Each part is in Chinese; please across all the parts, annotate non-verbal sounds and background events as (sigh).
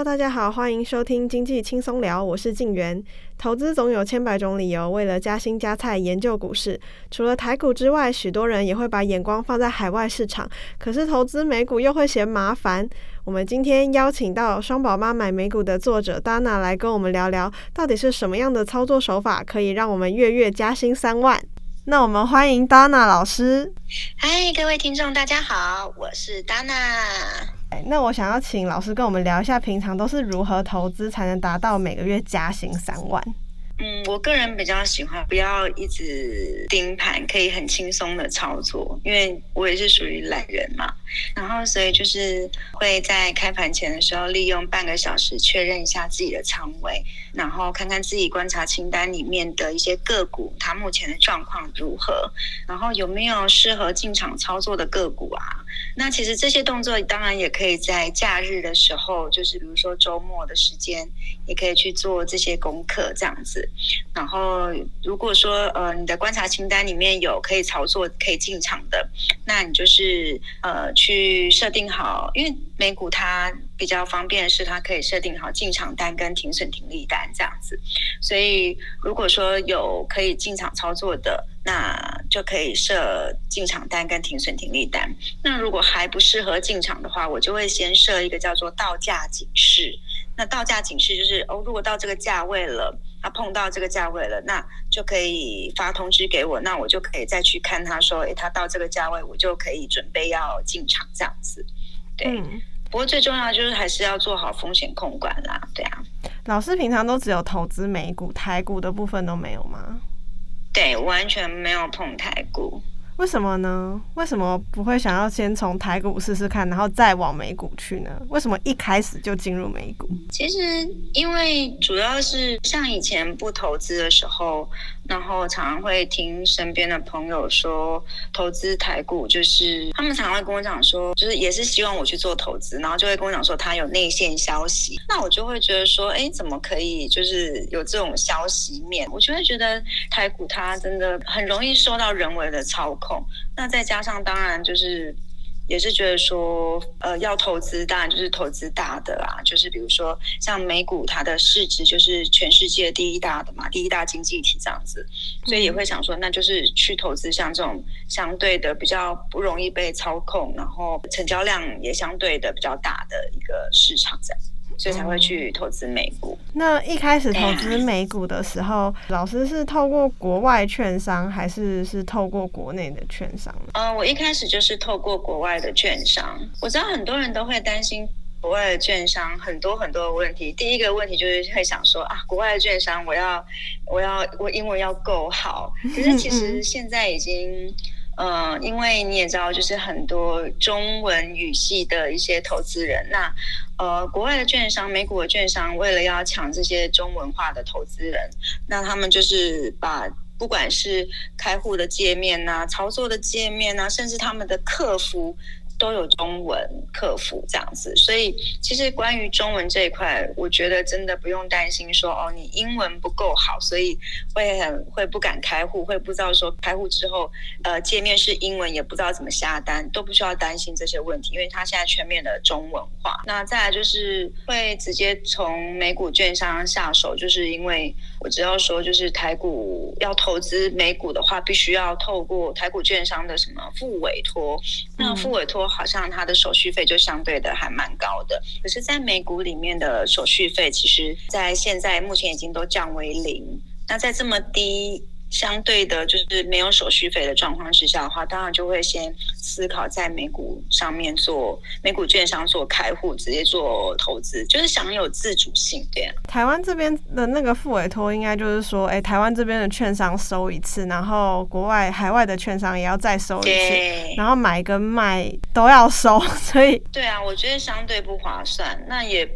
Hello，大家好，欢迎收听经济轻松聊，我是静媛。投资总有千百种理由，为了加薪加菜研究股市，除了台股之外，许多人也会把眼光放在海外市场。可是投资美股又会嫌麻烦。我们今天邀请到《双宝妈买美股》的作者 Dana 来跟我们聊聊，到底是什么样的操作手法可以让我们月月加薪三万？那我们欢迎 Dana 老师。嗨，各位听众，大家好，我是 Dana。那我想要请老师跟我们聊一下，平常都是如何投资才能达到每个月加薪三万？嗯，我个人比较喜欢不要一直盯盘，可以很轻松的操作，因为我也是属于懒人嘛。然后，所以就是会在开盘前的时候，利用半个小时确认一下自己的仓位，然后看看自己观察清单里面的一些个股，它目前的状况如何，然后有没有适合进场操作的个股啊？那其实这些动作当然也可以在假日的时候，就是比如说周末的时间，也可以去做这些功课这样子。然后，如果说呃你的观察清单里面有可以操作、可以进场的，那你就是呃。去设定好，因为美股它比较方便的是，它可以设定好进场单跟停损停利单这样子。所以如果说有可以进场操作的，那就可以设进场单跟停损停利单。那如果还不适合进场的话，我就会先设一个叫做到价警示。那到价警示就是哦，如果到这个价位了，它碰到这个价位了，那就可以发通知给我，那我就可以再去看他说，诶，他到这个价位，我就可以准备要进场这样子。对，嗯、不过最重要就是还是要做好风险控管啦。对啊，老师平常都只有投资美股，台股的部分都没有吗？对，完全没有碰台股。为什么呢？为什么不会想要先从台股试试看，然后再往美股去呢？为什么一开始就进入美股？其实，因为主要是像以前不投资的时候。然后常常会听身边的朋友说，投资台股就是他们常常会跟我讲说，就是也是希望我去做投资，然后就会跟我讲说他有内线消息，那我就会觉得说，哎，怎么可以就是有这种消息面？我就会觉得台股它真的很容易受到人为的操控，那再加上当然就是。也是觉得说，呃，要投资当然就是投资大的啊，就是比如说像美股，它的市值就是全世界第一大的嘛，第一大经济体这样子，所以也会想说，那就是去投资像这种相对的比较不容易被操控，然后成交量也相对的比较大的一个市场这样。所以才会去投资美股。那一开始投资美股的时候，啊、老师是透过国外券商，还是是透过国内的券商？呃，我一开始就是透过国外的券商。我知道很多人都会担心国外的券商很多很多的问题。第一个问题就是会想说啊，国外的券商，我要我要我英文要够好。可是其实现在已经。嗯、呃，因为你也知道，就是很多中文语系的一些投资人，那呃，国外的券商、美股的券商，为了要抢这些中文化的投资人，那他们就是把不管是开户的界面呐、操作的界面呐、甚至他们的客服。都有中文客服这样子，所以其实关于中文这一块，我觉得真的不用担心说哦，你英文不够好，所以会很会不敢开户，会不知道说开户之后，呃，界面是英文，也不知道怎么下单，都不需要担心这些问题，因为它现在全面的中文化。那再来就是会直接从美股券商下手，就是因为我知道说，就是台股要投资美股的话，必须要透过台股券商的什么副委托，那副委托。好像它的手续费就相对的还蛮高的，可是，在美股里面的手续费，其实，在现在目前已经都降为零。那在这么低。相对的，就是没有手续费的状况之下的话，当然就会先思考在美股上面做美股券商做开户，直接做投资，就是享有自主性。对啊，台湾这边的那个付委托，应该就是说，哎，台湾这边的券商收一次，然后国外海外的券商也要再收一次，然后买跟卖都要收，(laughs) 所以对啊，我觉得相对不划算。那也。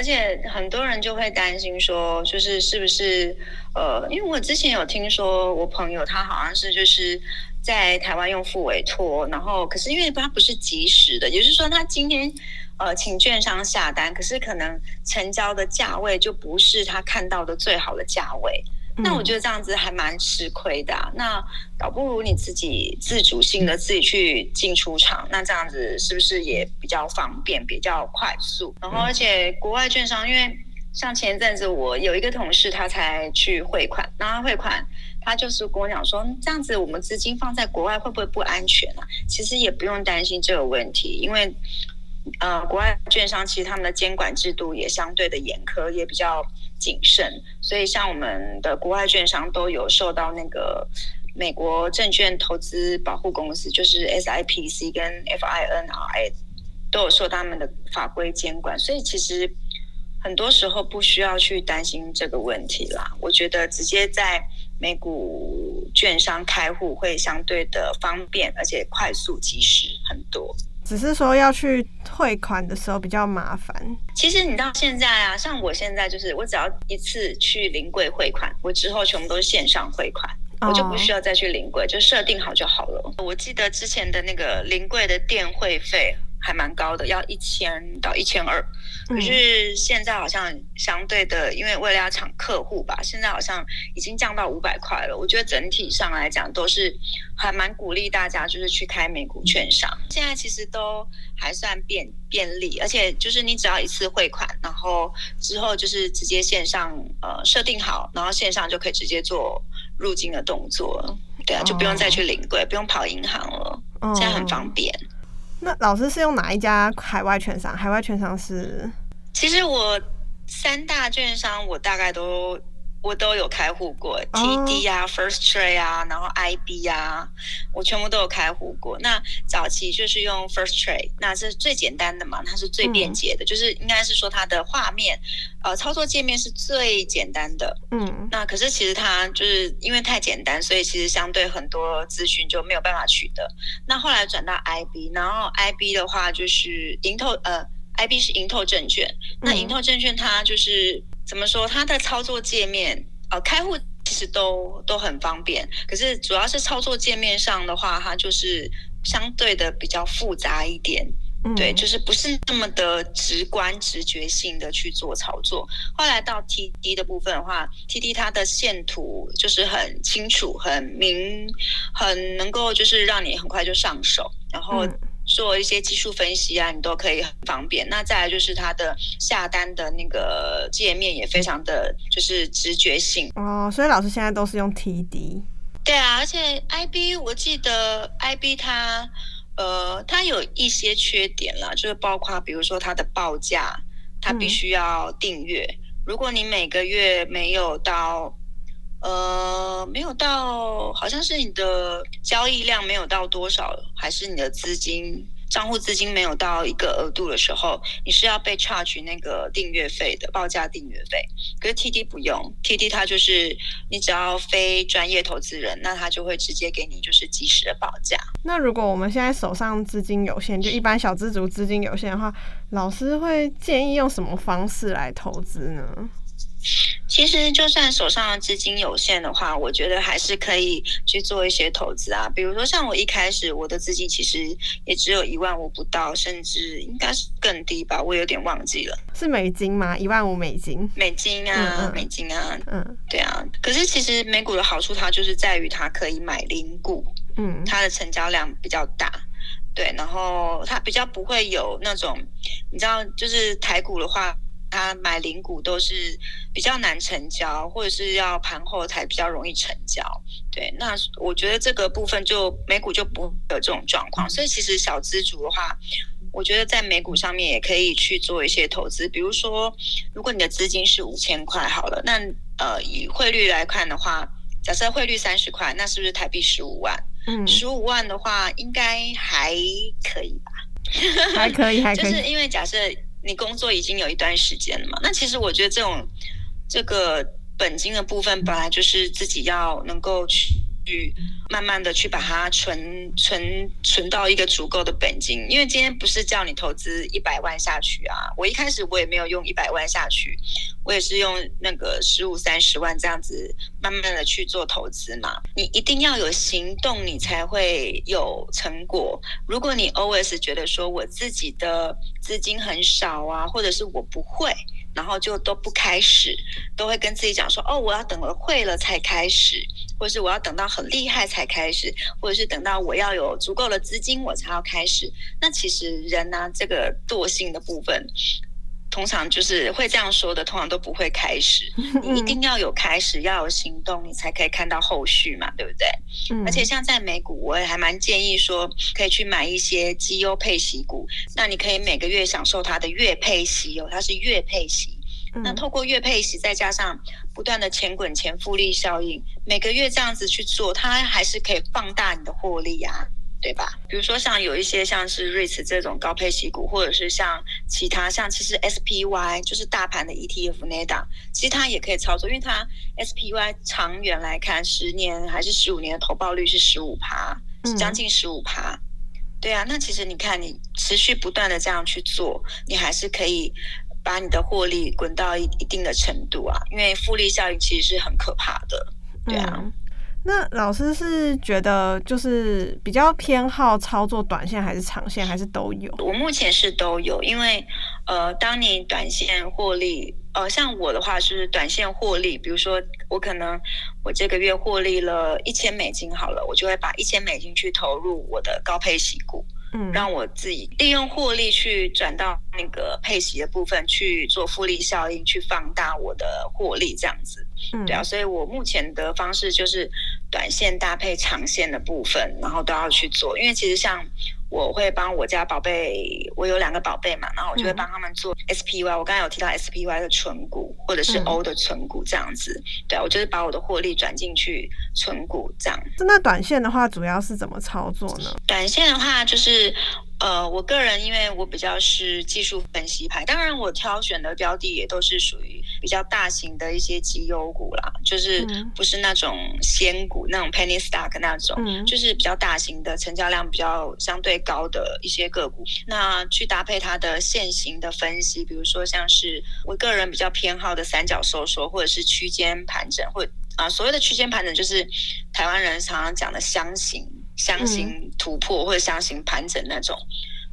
而且很多人就会担心说，就是是不是呃，因为我之前有听说，我朋友他好像是就是在台湾用付委托，然后可是因为他不是即时的，也就是说他今天呃请券商下单，可是可能成交的价位就不是他看到的最好的价位。那我觉得这样子还蛮吃亏的啊。那倒不如你自己自主性的自己去进出场，那这样子是不是也比较方便、比较快速？然后而且国外券商，因为像前一阵子我有一个同事，他才去汇款，然后汇款，他就是跟我讲说，这样子我们资金放在国外会不会不安全啊？其实也不用担心这个问题，因为。呃，国外券商其实他们的监管制度也相对的严苛，也比较谨慎，所以像我们的国外券商都有受到那个美国证券投资保护公司，就是 SIPC 跟 FINRA 都有受他们的法规监管，所以其实很多时候不需要去担心这个问题啦。我觉得直接在美股券商开户会相对的方便，而且快速及时很多。只是说要去汇款的时候比较麻烦。其实你到现在啊，像我现在就是，我只要一次去临柜汇款，我之后全部都是线上汇款，我就不需要再去临柜，就设定好就好了。我记得之前的那个临柜的电汇费。还蛮高的，要一千到一千二。可是现在好像相对的，因为为了要抢客户吧，现在好像已经降到五百块了。我觉得整体上来讲都是还蛮鼓励大家就是去开美股券商。现在其实都还算便便利，而且就是你只要一次汇款，然后之后就是直接线上呃设定好，然后线上就可以直接做入金的动作。对啊，就不用再去领柜，不用跑银行了，现在很方便。那老师是用哪一家海外券商？海外券商是？其实我三大券商我大概都。我都有开户过，TD 啊、oh.，First Trade 啊，然后 IB 啊，我全部都有开户过。那早期就是用 First Trade，那是最简单的嘛，它是最便捷的，嗯、就是应该是说它的画面，呃，操作界面是最简单的。嗯，那可是其实它就是因为太简单，所以其实相对很多资讯就没有办法取得。那后来转到 IB，然后 IB 的话就是盈透，呃，IB 是盈透证券。那盈透证券它就是。怎么说？它的操作界面，呃，开户其实都都很方便，可是主要是操作界面上的话，它就是相对的比较复杂一点，嗯、对，就是不是那么的直观、直觉性的去做操作。后来到 TD 的部分的话，TD 它的线图就是很清楚、很明、很能够就是让你很快就上手，然后。嗯做一些技术分析啊，你都可以很方便。那再来就是它的下单的那个界面也非常的就是直觉性哦。所以老师现在都是用 TD。对啊，而且 IB 我记得 IB 它呃它有一些缺点啦，就是包括比如说它的报价，它必须要订阅。嗯。如果你每个月没有到。呃，没有到，好像是你的交易量没有到多少，还是你的资金账户资金没有到一个额度的时候，你是要被 charge 那个订阅费的报价订阅费。可是 TD 不用，TD 它就是你只要非专业投资人，那他就会直接给你就是即时的报价。那如果我们现在手上资金有限，就一般小资族资金有限的话，老师会建议用什么方式来投资呢？其实，就算手上的资金有限的话，我觉得还是可以去做一些投资啊。比如说，像我一开始我的资金其实也只有一万五不到，甚至应该是更低吧，我有点忘记了。是美金吗？一万五美金？美金啊，嗯嗯美金啊，嗯，对啊。可是其实美股的好处，它就是在于它可以买零股，嗯，它的成交量比较大，对，然后它比较不会有那种，你知道，就是台股的话。他买零股都是比较难成交，或者是要盘后才比较容易成交。对，那我觉得这个部分就美股就不会有这种状况。所以其实小资族的话，我觉得在美股上面也可以去做一些投资。比如说，如果你的资金是五千块好了，那呃以汇率来看的话，假设汇率三十块，那是不是台币十五万？嗯，十五万的话应该还可以吧？还可以，还 (laughs) 可以，就是因为假设。你工作已经有一段时间了嘛？那其实我觉得这种这个本金的部分，本来就是自己要能够去去慢慢的去把它存存存到一个足够的本金。因为今天不是叫你投资一百万下去啊，我一开始我也没有用一百万下去，我也是用那个十五三十万这样子慢慢的去做投资嘛。你一定要有行动，你才会有成果。如果你 always 觉得说我自己的资金很少啊，或者是我不会，然后就都不开始，都会跟自己讲说：“哦，我要等了会了才开始，或者是我要等到很厉害才开始，或者是等到我要有足够的资金我才要开始。”那其实人呢、这个惰性的部分。通常就是会这样说的，通常都不会开始。(laughs) 你一定要有开始，要有行动，你才可以看到后续嘛，对不对？嗯。而且像在美股，我也还蛮建议说，可以去买一些绩优配息股。那你可以每个月享受它的月配息哦，它是月配息。那透过月配息，再加上不断的钱滚钱复利效应，每个月这样子去做，它还是可以放大你的获利啊。对吧？比如说像有一些像是 REITs 这种高配息股，或者是像其他像其实 SPY 就是大盘的 ETF 那档，其实它也可以操作，因为它 SPY 长远来看，十年还是十五年的投报率是十五趴，将近十五趴。对啊，那其实你看你持续不断的这样去做，你还是可以把你的获利滚到一一定的程度啊，因为复利效应其实是很可怕的。对啊。那老师是觉得就是比较偏好操作短线还是长线，还是都有？我目前是都有，因为呃，当你短线获利，呃，像我的话是短线获利，比如说我可能我这个月获利了一千美金好了，我就会把一千美金去投入我的高配息股。嗯，让我自己利用获利去转到那个配息的部分去做复利效应，去放大我的获利，这样子。嗯，对啊，所以我目前的方式就是短线搭配长线的部分，然后都要去做，因为其实像。我会帮我家宝贝，我有两个宝贝嘛，然后我就会帮他们做 SPY。我刚才有提到 SPY 的存股，或者是 O 的存股这样子。对啊，我就是把我的获利转进去存股这样。那短线的话，主要是怎么操作呢？短线的话，就是。呃，我个人因为我比较是技术分析派，当然我挑选的标的也都是属于比较大型的一些绩优股啦，就是不是那种仙股那种 penny stock 那种，嗯，就是比较大型的，成交量比较相对高的一些个股。那去搭配它的线型的分析，比如说像是我个人比较偏好的三角收缩，或者是区间盘整，或啊、呃、所谓的区间盘整就是台湾人常常讲的箱型。箱型突破或者箱型盘整那种。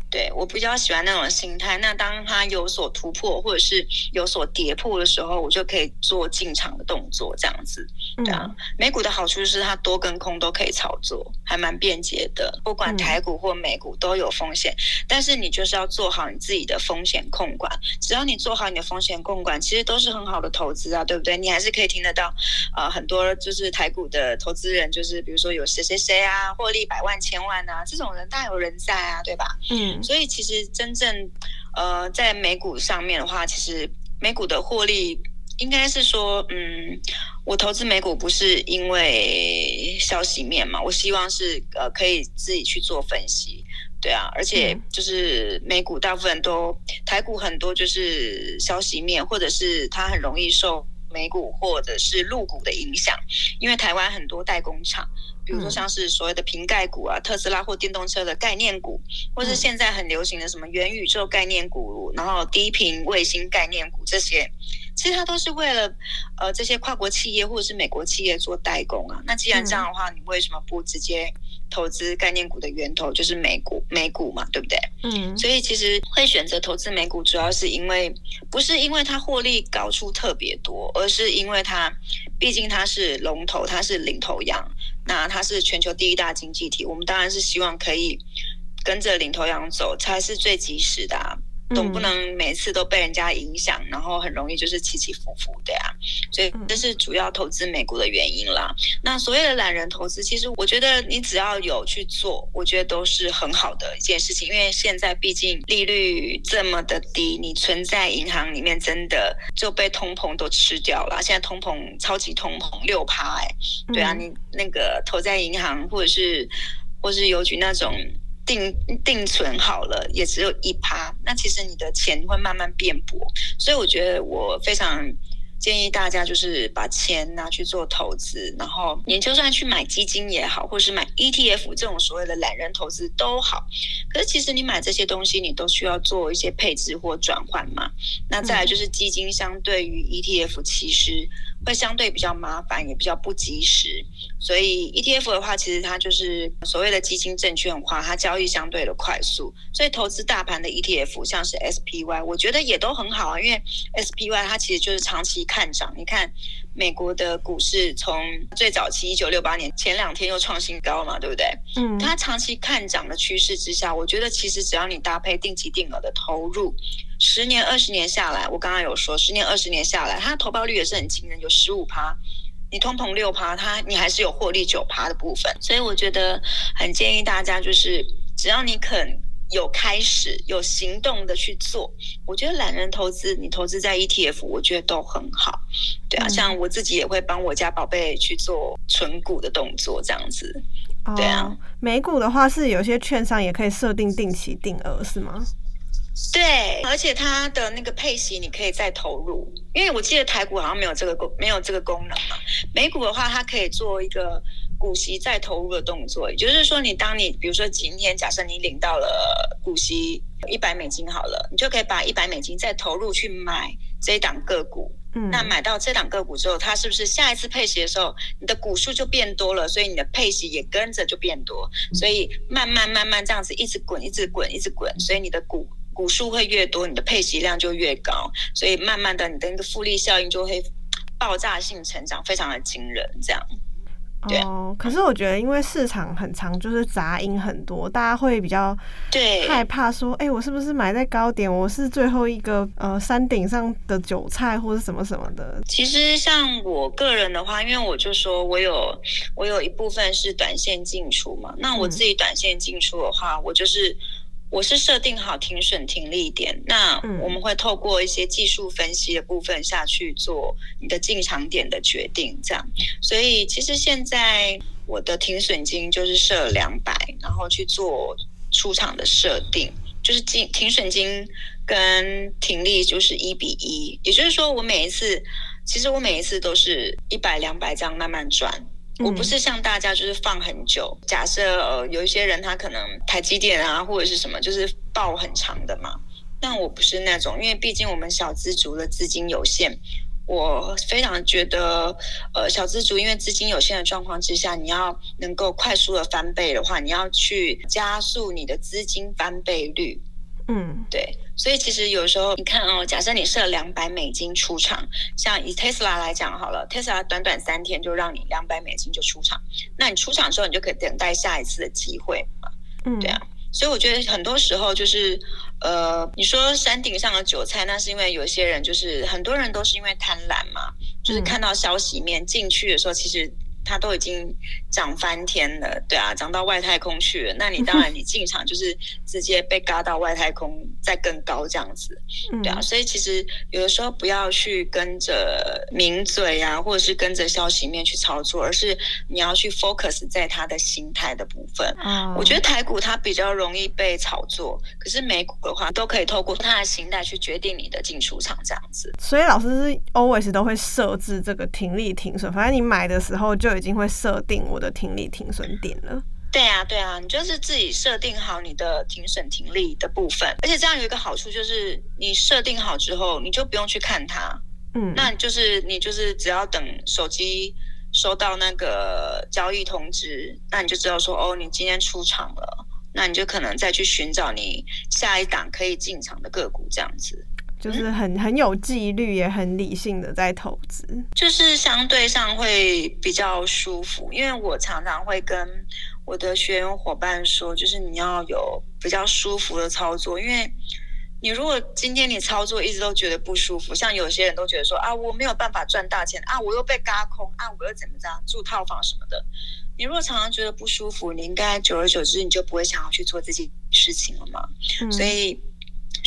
对，我比较喜欢那种心态。那当它有所突破或者是有所跌破的时候，我就可以做进场的动作，这样子。对啊，美股的好处是它多跟空都可以操作，还蛮便捷的。不管台股或美股都有风险，但是你就是要做好你自己的风险控管。只要你做好你的风险控管，其实都是很好的投资啊，对不对？你还是可以听得到，呃，很多就是台股的投资人，就是比如说有谁谁谁啊，获利百万千万啊，这种人大有人在啊，对吧？嗯。所以其实真正，呃，在美股上面的话，其实美股的获利应该是说，嗯，我投资美股不是因为消息面嘛，我希望是呃可以自己去做分析，对啊，而且就是美股大部分都台股很多就是消息面，或者是它很容易受美股或者是陆股的影响，因为台湾很多代工厂。比如说像是所谓的瓶盖股啊，特斯拉或电动车的概念股，或是现在很流行的什么元宇宙概念股，然后低频卫星概念股这些。其实它都是为了，呃，这些跨国企业或者是美国企业做代工啊。那既然这样的话，你为什么不直接投资概念股的源头就是美股？美股嘛，对不对？嗯。所以其实会选择投资美股，主要是因为不是因为它获利高出特别多，而是因为它毕竟它是龙头，它是领头羊，那它是全球第一大经济体。我们当然是希望可以跟着领头羊走，才是最及时的啊。总不能每次都被人家影响，然后很容易就是起起伏伏的呀。所以这是主要投资美股的原因啦。那所谓的懒人投资，其实我觉得你只要有去做，我觉得都是很好的一件事情。因为现在毕竟利率这么的低，你存在银行里面真的就被通膨都吃掉了。现在通膨超级通膨六趴哎，对啊，你那个投在银行或者是或是邮局那种。定定存好了，也只有一趴，那其实你的钱会慢慢变薄，所以我觉得我非常建议大家就是把钱拿去做投资，然后你就算去买基金也好，或是买 ETF 这种所谓的懒人投资都好，可是其实你买这些东西，你都需要做一些配置或转换嘛。那再来就是基金相对于 ETF，其实会相对比较麻烦，也比较不及时。所以 ETF 的话，其实它就是所谓的基金证券化，它交易相对的快速。所以投资大盘的 ETF，像是 SPY，我觉得也都很好啊，因为 SPY 它其实就是长期看涨。你看。美国的股市从最早期一九六八年前两天又创新高嘛，对不对？嗯，它长期看涨的趋势之下，我觉得其实只要你搭配定期定额的投入，十年、二十年下来，我刚刚有说，十年、二十年下来，它的投报率也是很惊人，有十五趴。你通膨六趴，它你还是有获利九趴的部分。所以我觉得很建议大家，就是只要你肯。有开始有行动的去做，我觉得懒人投资，你投资在 ETF，我觉得都很好。对啊，像我自己也会帮我家宝贝去做存股的动作，这样子。对啊，哦，美股的话是有些券商也可以设定定期定额，是吗？对，而且它的那个配息你可以再投入，因为我记得台股好像没有这个功，没有这个功能嘛。美股的话，它可以做一个。股息再投入的动作，也就是说，你当你比如说今天假设你领到了股息一百美金好了，你就可以把一百美金再投入去买这一档个股。嗯，那买到这档个股之后，它是不是下一次配息的时候，你的股数就变多了，所以你的配息也跟着就变多，所以慢慢慢慢这样子一直滚，一直滚，一直滚，所以你的股股数会越多，你的配息量就越高，所以慢慢的你的那个复利效应就会爆炸性成长，非常的惊人，这样。哦，可是我觉得，因为市场很长，就是杂音很多，大家会比较害怕说，哎、欸，我是不是买在高点？我是最后一个呃山顶上的韭菜，或者什么什么的。其实像我个人的话，因为我就说我有我有一部分是短线进出嘛，那我自己短线进出的话，嗯、我就是。我是设定好停损停利点，那我们会透过一些技术分析的部分下去做你的进场点的决定，这样。所以其实现在我的停损金就是设两百，然后去做出场的设定，就是停停损金跟停利就是一比一，也就是说我每一次，其实我每一次都是一百两百这样慢慢赚。我不是像大家就是放很久，假设呃有一些人他可能台积电啊或者是什么就是抱很长的嘛，但我不是那种，因为毕竟我们小资族的资金有限，我非常觉得呃小资族因为资金有限的状况之下，你要能够快速的翻倍的话，你要去加速你的资金翻倍率。嗯，对，所以其实有时候你看哦，假设你设两百美金出场，像以 Tesla 来讲好了，，Tesla 短短三天就让你两百美金就出场，那你出场之后，你就可以等待下一次的机会嘛。嗯，对啊，所以我觉得很多时候就是，呃，你说山顶上的韭菜，那是因为有些人就是很多人都是因为贪婪嘛，就是看到消息面进去的时候，其实。他都已经涨翻天了，对啊，涨到外太空去了。那你当然 (laughs) 你进场就是直接被嘎到外太空，再更高这样子，对啊。所以其实有的时候不要去跟着名嘴啊，或者是跟着消息面去操作，而是你要去 focus 在他的心态的部分。我觉得台股它比较容易被炒作，可是美股的话都可以透过它的形态去决定你的进出场这样子。所以老师是 always 都会设置这个停利停损，反正你买的时候就。已经会设定我的停利停损点了。对啊，对啊，你就是自己设定好你的停损停利的部分，而且这样有一个好处就是，你设定好之后，你就不用去看它。嗯，那就是你就是只要等手机收到那个交易通知，那你就知道说哦，你今天出场了，那你就可能再去寻找你下一档可以进场的个股，这样子。就是很很有纪律，也很理性的在投资，就是相对上会比较舒服。因为我常常会跟我的学员伙伴说，就是你要有比较舒服的操作。因为你如果今天你操作一直都觉得不舒服，像有些人都觉得说啊，我没有办法赚大钱啊，我又被嘎空啊，我又怎么着住套房什么的。你如果常常觉得不舒服，你应该久而久之你就不会想要去做这件事情了嘛。嗯、所以。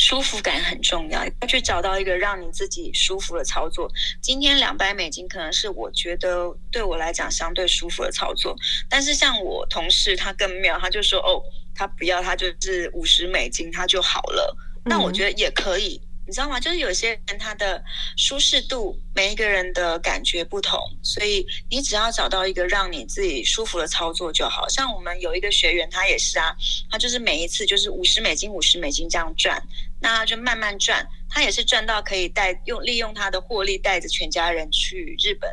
舒服感很重要，要去找到一个让你自己舒服的操作。今天两百美金可能是我觉得对我来讲相对舒服的操作，但是像我同事他更妙，他就说哦，他不要，他就是五十美金他就好了。那我觉得也可以。你知道吗？就是有些人他的舒适度，每一个人的感觉不同，所以你只要找到一个让你自己舒服的操作就好。像我们有一个学员，他也是啊，他就是每一次就是五十美金、五十美金这样赚，那他就慢慢赚，他也是赚到可以带用利用他的获利带着全家人去日本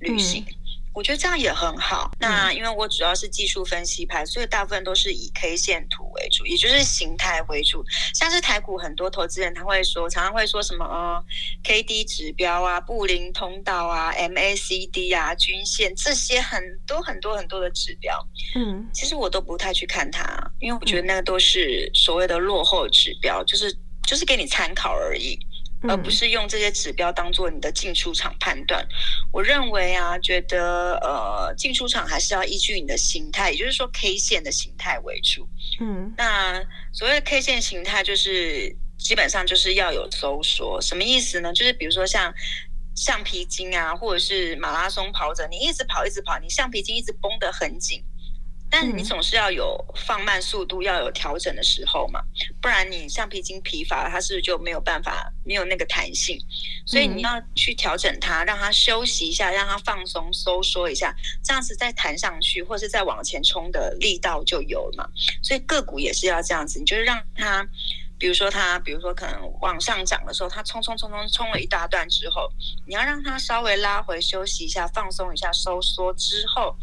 旅行。嗯我觉得这样也很好。那因为我主要是技术分析派，所以大部分都是以 K 线图为主，也就是形态为主。像是台股很多投资人他会说，常常会说什么呃 K D 指标啊、布林通道啊、M A C D 啊、均线这些很多很多很多的指标。嗯，其实我都不太去看它，因为我觉得那个都是所谓的落后指标，就是就是给你参考而已。而不是用这些指标当做你的进出场判断。我认为啊，觉得呃，进出场还是要依据你的形态，也就是说 K 线的形态为主。嗯，那所谓的 K 线形态，就是基本上就是要有收缩。什么意思呢？就是比如说像橡皮筋啊，或者是马拉松跑者，你一直跑一直跑，你橡皮筋一直绷得很紧。但是你总是要有放慢速度，要有调整的时候嘛，不然你橡皮筋疲乏，它是不是就没有办法，没有那个弹性？所以你要去调整它，让它休息一下，让它放松收缩一下，这样子再弹上去，或是再往前冲的力道就有了嘛。所以个股也是要这样子，你就是让它，比如说它，比如说可能往上涨的时候，它冲冲冲冲冲了一大段之后，你要让它稍微拉回休息一下，放松一下，收缩之后。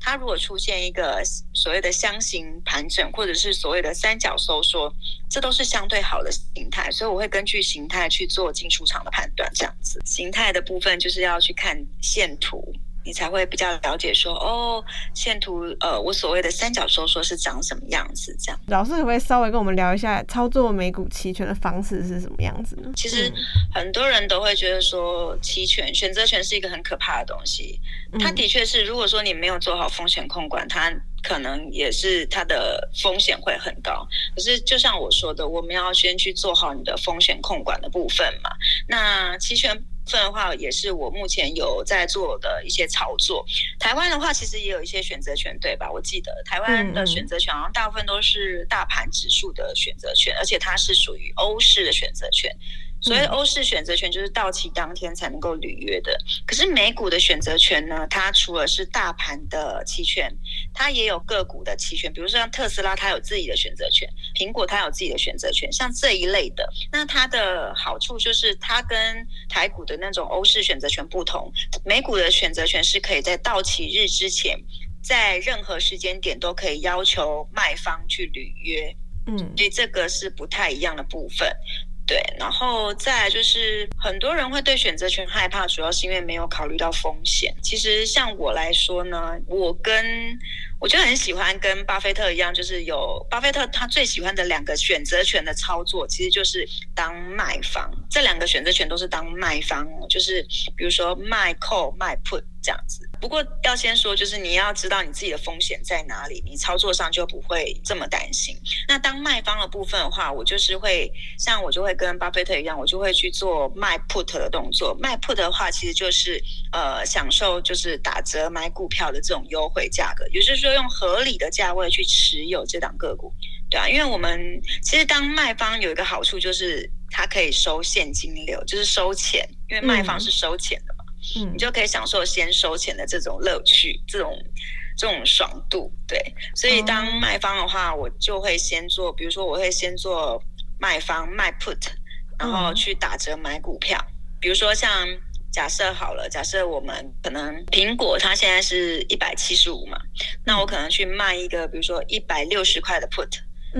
它如果出现一个所谓的箱型盘整，或者是所谓的三角收缩，这都是相对好的形态，所以我会根据形态去做进出场的判断。这样子，形态的部分就是要去看线图。你才会比较了解说哦，线图呃，我所谓的三角收缩是长什么样子？这样，老师可不可以稍微跟我们聊一下操作美股期权的方式是什么样子呢？其实很多人都会觉得说，期权选择权是一个很可怕的东西。它的确是，如果说你没有做好风险控管，它可能也是它的风险会很高。可是就像我说的，我们要先去做好你的风险控管的部分嘛。那期权。份的话，也是我目前有在做的一些操作。台湾的话，其实也有一些选择权，对吧？我记得台湾的选择权好像大部分都是大盘指数的选择权，而且它是属于欧式的选择权。所谓欧式选择权就是到期当天才能够履约的，可是美股的选择权呢？它除了是大盘的期权，它也有个股的期权。比如说像特斯拉，它有自己的选择权；苹果它有自己的选择权。像这一类的，那它的好处就是它跟台股的那种欧式选择权不同，美股的选择权是可以在到期日之前，在任何时间点都可以要求卖方去履约。嗯，所以这个是不太一样的部分。对，然后再就是很多人会对选择权害怕，主要是因为没有考虑到风险。其实像我来说呢，我跟我就很喜欢跟巴菲特一样，就是有巴菲特他最喜欢的两个选择权的操作，其实就是当卖方。这两个选择权都是当卖方，就是比如说卖 call 卖 put 这样子。不过要先说，就是你要知道你自己的风险在哪里，你操作上就不会这么担心。那当卖方的部分的话，我就是会像我就会跟巴菲特一样，我就会去做卖 put 的动作。卖 put 的话，其实就是呃享受就是打折买股票的这种优惠价格，也就是说用合理的价位去持有这档个股，对啊，因为我们其实当卖方有一个好处就是它可以收现金流，就是收钱，因为卖方是收钱的嘛。嗯，你就可以享受先收钱的这种乐趣，这种这种爽度，对。所以当卖方的话，我就会先做，比如说我会先做卖方卖 put，然后去打折买股票。比如说像假设好了，假设我们可能苹果它现在是一百七十五嘛，那我可能去卖一个，比如说一百六十块的 put，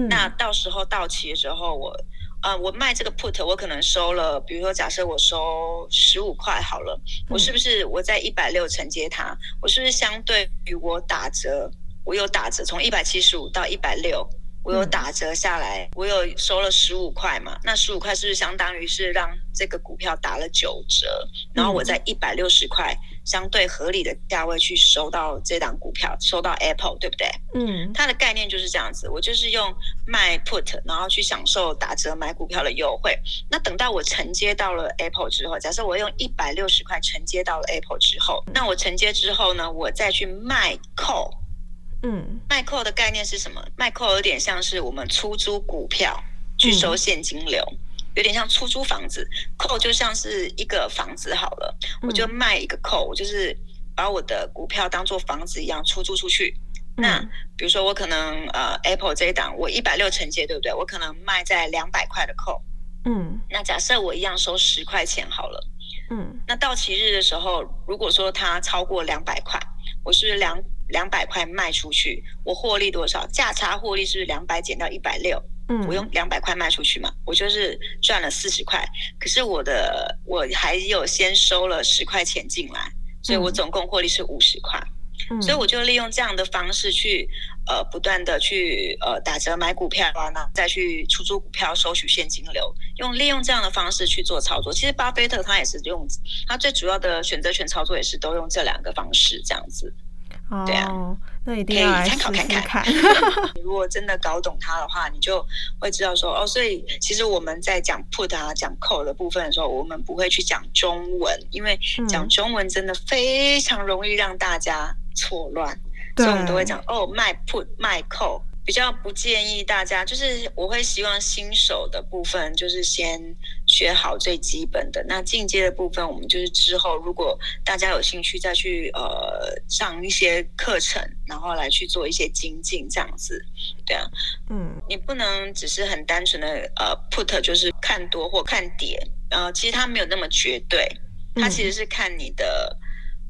那到时候到期的时候我。呃，我卖这个 put，我可能收了，比如说假设我收十五块好了，我是不是我在一百六承接它？我是不是相对于我打折，我有打折，从一百七十五到一百六。我有打折下来，我有收了十五块嘛？那十五块是不是相当于是让这个股票打了九折？然后我在一百六十块相对合理的价位去收到这档股票，收到 Apple，对不对？嗯，它的概念就是这样子。我就是用卖 put，然后去享受打折买股票的优惠。那等到我承接到了 Apple 之后，假设我用一百六十块承接到了 Apple 之后，那我承接之后呢，我再去卖 call。嗯，卖 call 的概念是什么？卖 call 有点像是我们出租股票去收现金流，嗯、有点像出租房子，call 就像是一个房子好了，我就卖一个 call，我就是把我的股票当做房子一样出租出去。嗯、那比如说我可能呃 Apple 这一档我一百六承接，对不对？我可能卖在两百块的 call。嗯，那假设我一样收十块钱好了。嗯，那到期日的时候，如果说它超过两百块，我是两两百块卖出去，我获利多少？价差获利是不是两百减到一百六，嗯，我用两百块卖出去嘛，我就是赚了四十块。可是我的我还有先收了十块钱进来，所以我总共获利是五十块。嗯，所以我就利用这样的方式去。呃，不断的去呃打折买股票啊，那再去出租股票收取现金流，用利用这样的方式去做操作。其实巴菲特他也是用他最主要的选择权操作也是都用这两个方式这样子。哦，对啊，那一定要来试试看。可以参考看看。你 (laughs) 如果真的搞懂它的话，你就会知道说哦，所以其实我们在讲 put 啊、讲 call 的部分的时候，我们不会去讲中文，因为讲中文真的非常容易让大家错乱。所以我们都会讲哦，卖 put 卖 call，比较不建议大家，就是我会希望新手的部分就是先学好最基本的，那进阶的部分我们就是之后如果大家有兴趣再去呃上一些课程，然后来去做一些精进这样子，对啊，嗯，你不能只是很单纯的呃 put 就是看多或看跌，呃，其实它没有那么绝对，它其实是看你的。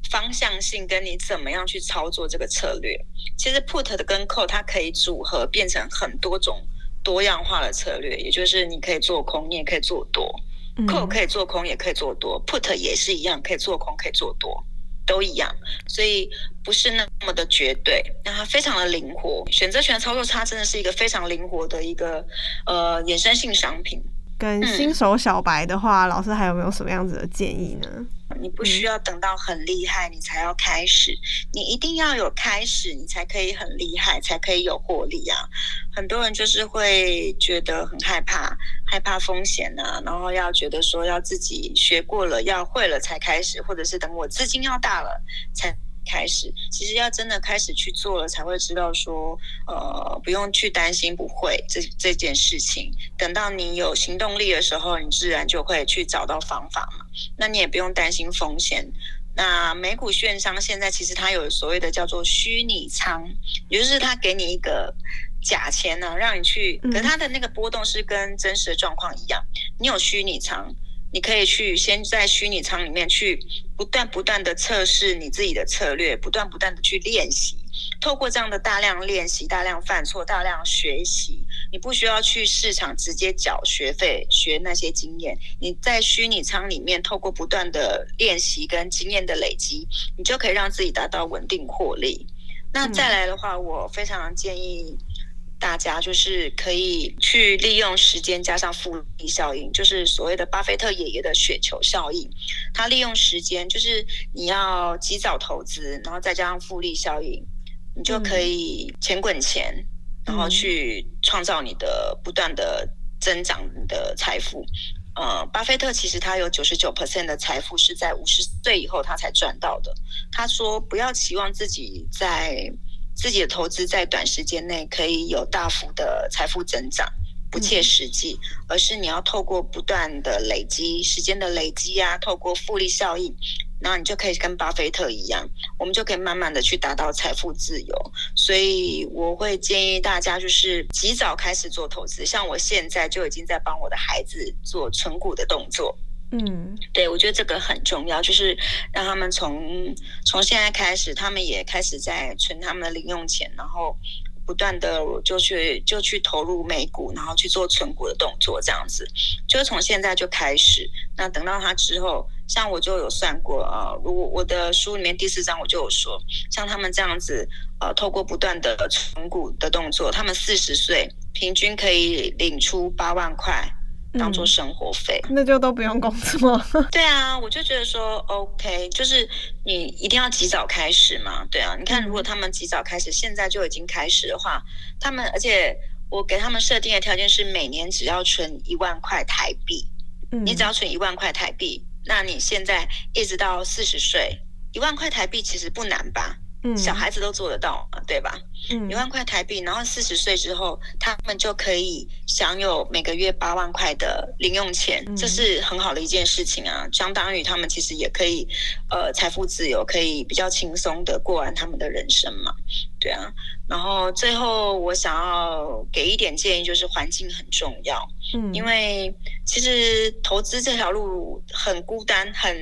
方向性跟你怎么样去操作这个策略，其实 put 的跟 call 它可以组合变成很多种多样化的策略，也就是你可以做空，你也可以做多，call 可以做空，也可以做多，put 也是一样，可以做空，可以做多，都一样，所以不是那么的绝对，那它非常的灵活，选择权操作差真的是一个非常灵活的一个呃衍生性商品。跟新手小白的话，嗯，老师还有没有什么样子的建议呢？你不需要等到很厉害，你才要开始。你一定要有开始，你才可以很厉害，才可以有获利啊！很多人就是会觉得很害怕，害怕风险啊，然后要觉得说要自己学过了，要会了才开始，或者是等我资金要大了才开始。其实要真的开始去做了，才会知道说，呃，不用去担心不会这这件事情。等到你有行动力的时候，你自然就会去找到方法嘛。那你也不用担心风险。那美股券商现在其实它有所谓的叫做虚拟仓，也就是它给你一个假钱呢，让你去，可是它的那个波动是跟真实的状况一样。你有虚拟仓，你可以去先在虚拟仓里面去不断不断的测试你自己的策略，不断不断的去练习。透过这样的大量练习、大量犯错、大量学习，你不需要去市场直接缴学费学那些经验。你在虚拟仓里面，透过不断的练习跟经验的累积，你就可以让自己达到稳定获利。那再来的话，我非常建议大家就是可以去利用时间加上复利效应，就是所谓的巴菲特爷爷的雪球效应。他利用时间，就是你要及早投资，然后再加上复利效应。你就可以钱滚钱，嗯，然后去创造你的不断的增长的财富。呃，巴菲特其实他有九十九 percent 的财富是在五十岁以后他才赚到的。他说不要期望自己在自己的投资在短时间内可以有大幅的财富增长，不切实际，而是你要透过不断的累积时间的累积啊，透过复利效应。那你就可以跟巴菲特一样，我们就可以慢慢的去达到财富自由。所以我会建议大家就是及早开始做投资，像我现在就已经在帮我的孩子做存股的动作。嗯，对，我觉得这个很重要，就是让他们从从现在开始，他们也开始在存他们的零用钱，然后。不断的就去就去投入美股，然后去做存股的动作，这样子，就从现在就开始。那等到他之后，像我就有算过啊，如果我的书里面第四章我就有说，像他们这样子，呃，透过不断的存股的动作，他们四十岁平均可以领出八万块。当做生活费，嗯，那就都不用工作。(laughs) 对啊，我就觉得说，OK，就是你一定要及早开始嘛。对啊，你看，如果他们及早开始，现在就已经开始的话，他们而且我给他们设定的条件是每年只要存一万块台币。嗯，你只要存一万块台币，那你现在一直到四十岁，一万块台币其实不难吧？小孩子都做得到嘛，对吧？嗯，一万块台币，然后四十岁之后，他们就可以享有每个月八万块的零用钱，嗯，这是很好的一件事情啊！相当于他们其实也可以，呃，财富自由，可以比较轻松的过完他们的人生嘛，对啊。然后最后我想要给一点建议，就是环境很重要，嗯，因为其实投资这条路很孤单，很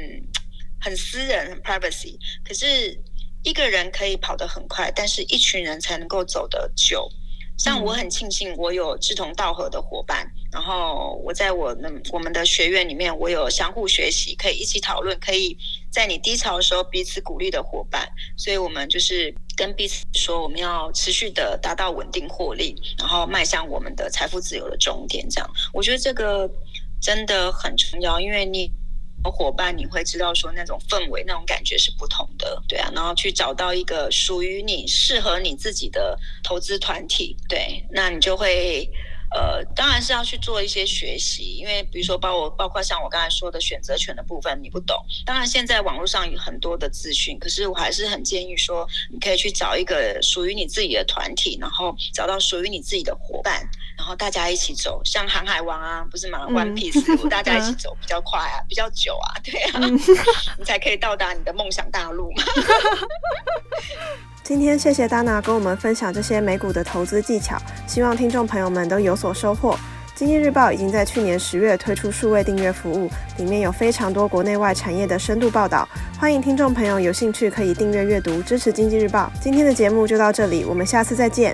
很私人，很 privacy，可是。一个人可以跑得很快，但是一群人才能够走得久。像我很庆幸，我有志同道合的伙伴，然后我在我们我们的学院里面，我有相互学习，可以一起讨论，可以在你低潮的时候彼此鼓励的伙伴。所以我们就是跟彼此说，我们要持续的达到稳定获利，然后迈向我们的财富自由的终点。这样，我觉得这个真的很重要，因为你。伙伴，你会知道说那种氛围、那种感觉是不同的，对啊，然后去找到一个属于你、适合你自己的投资团体，对，那你就会。呃，当然是要去做一些学习，因为比如说包我包括像我刚才说的选择权的部分，你不懂。当然现在网络上有很多的资讯，可是我还是很建议说，你可以去找一个属于你自己的团体，然后找到属于你自己的伙伴，然后大家一起走。像航海王啊，不是嘛，One Piece，大家一起 (laughs) 走比较快啊，比较久啊，对啊，(laughs) 你才可以到达你的梦想大陆嘛。(laughs) 今天谢谢 Dana 跟我们分享这些美股的投资技巧，希望听众朋友们都有所收获。经济日报已经在去年十月推出数位订阅服务，里面有非常多国内外产业的深度报道，欢迎听众朋友有兴趣可以订阅阅读，支持经济日报。今天的节目就到这里，我们下次再见。